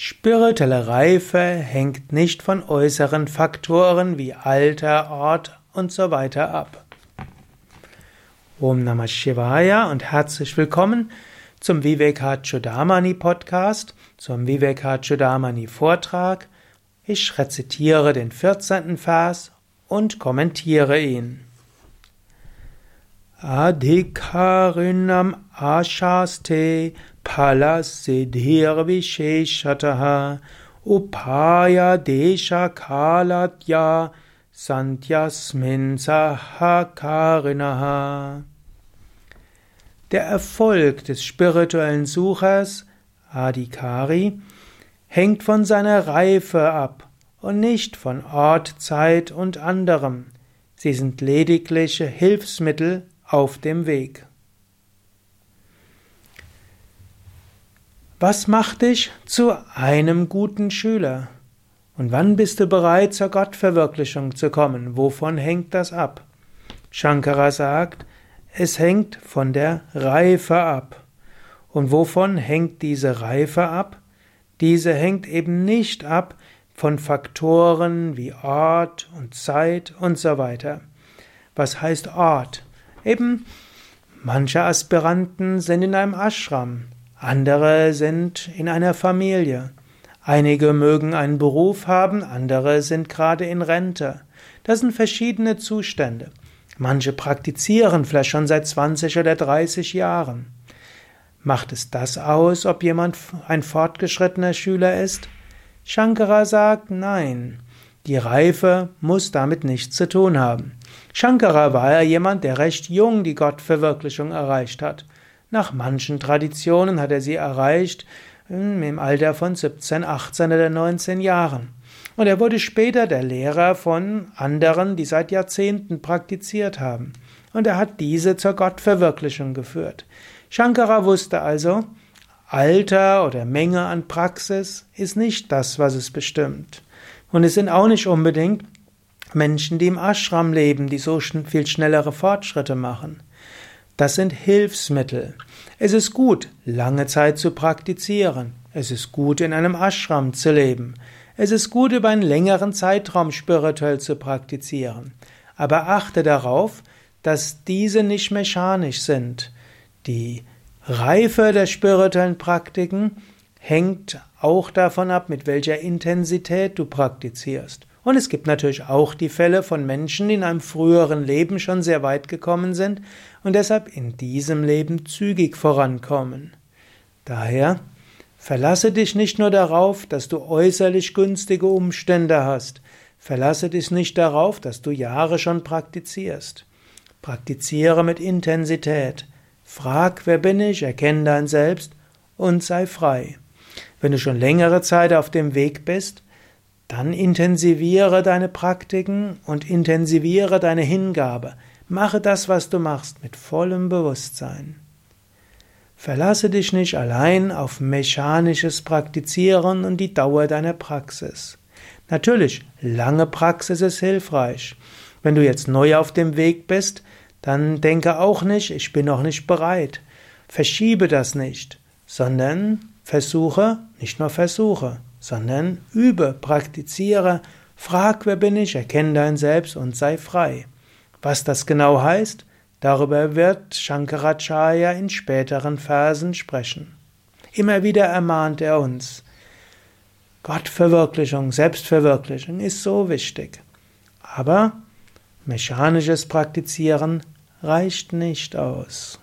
Spirituelle Reife hängt nicht von äußeren Faktoren wie Alter, Ort und so weiter ab. Om Namah Shivaya und herzlich willkommen zum Vivekachudamani Podcast, zum Vivekachudamani Vortrag. Ich rezitiere den 14. Vers und kommentiere ihn. Adhikarinam ashaste Palasiddhir Visheshataha Upaya Desha Kalatya Santyasmin Sahakarinaha Der Erfolg des spirituellen Suchers, Adhikari, hängt von seiner Reife ab und nicht von Ort, Zeit und anderem. Sie sind ledigliche Hilfsmittel auf dem Weg. Was macht dich zu einem guten Schüler? Und wann bist du bereit, zur Gottverwirklichung zu kommen? Wovon hängt das ab? Shankara sagt, es hängt von der Reife ab. Und wovon hängt diese Reife ab? Diese hängt eben nicht ab von Faktoren wie Ort und Zeit und so weiter. Was heißt Ort? Eben, manche Aspiranten sind in einem Ashram. Andere sind in einer Familie. Einige mögen einen Beruf haben, andere sind gerade in Rente. Das sind verschiedene Zustände. Manche praktizieren vielleicht schon seit 20 oder 30 Jahren. Macht es das aus, ob jemand ein fortgeschrittener Schüler ist? Shankara sagt nein. Die Reife muss damit nichts zu tun haben. Shankara war ja jemand, der recht jung die Gottverwirklichung erreicht hat. Nach manchen Traditionen hat er sie erreicht hm, im Alter von 17, 18 oder 19 Jahren. Und er wurde später der Lehrer von anderen, die seit Jahrzehnten praktiziert haben. Und er hat diese zur Gottverwirklichung geführt. Shankara wusste also, Alter oder Menge an Praxis ist nicht das, was es bestimmt. Und es sind auch nicht unbedingt Menschen, die im Ashram leben, die so viel schnellere Fortschritte machen. Das sind Hilfsmittel. Es ist gut, lange Zeit zu praktizieren. Es ist gut, in einem Ashram zu leben. Es ist gut, über einen längeren Zeitraum spirituell zu praktizieren. Aber achte darauf, dass diese nicht mechanisch sind. Die Reife der spirituellen Praktiken hängt auch davon ab, mit welcher Intensität du praktizierst. Und es gibt natürlich auch die Fälle von Menschen, die in einem früheren Leben schon sehr weit gekommen sind und deshalb in diesem Leben zügig vorankommen. Daher verlasse dich nicht nur darauf, dass du äußerlich günstige Umstände hast, verlasse dich nicht darauf, dass du Jahre schon praktizierst. Praktiziere mit Intensität. Frag, wer bin ich, erkenne dein Selbst und sei frei. Wenn du schon längere Zeit auf dem Weg bist, dann intensiviere deine Praktiken und intensiviere deine Hingabe. Mache das, was du machst, mit vollem Bewusstsein. Verlasse dich nicht allein auf mechanisches Praktizieren und die Dauer deiner Praxis. Natürlich, lange Praxis ist hilfreich. Wenn du jetzt neu auf dem Weg bist, dann denke auch nicht, ich bin noch nicht bereit. Verschiebe das nicht, sondern versuche, nicht nur versuche, sondern übe, praktiziere, frag, wer bin ich, erkenne dein Selbst und sei frei. Was das genau heißt, darüber wird Shankaracharya in späteren Versen sprechen. Immer wieder ermahnt er uns. Gottverwirklichung, Selbstverwirklichung ist so wichtig. Aber mechanisches Praktizieren reicht nicht aus.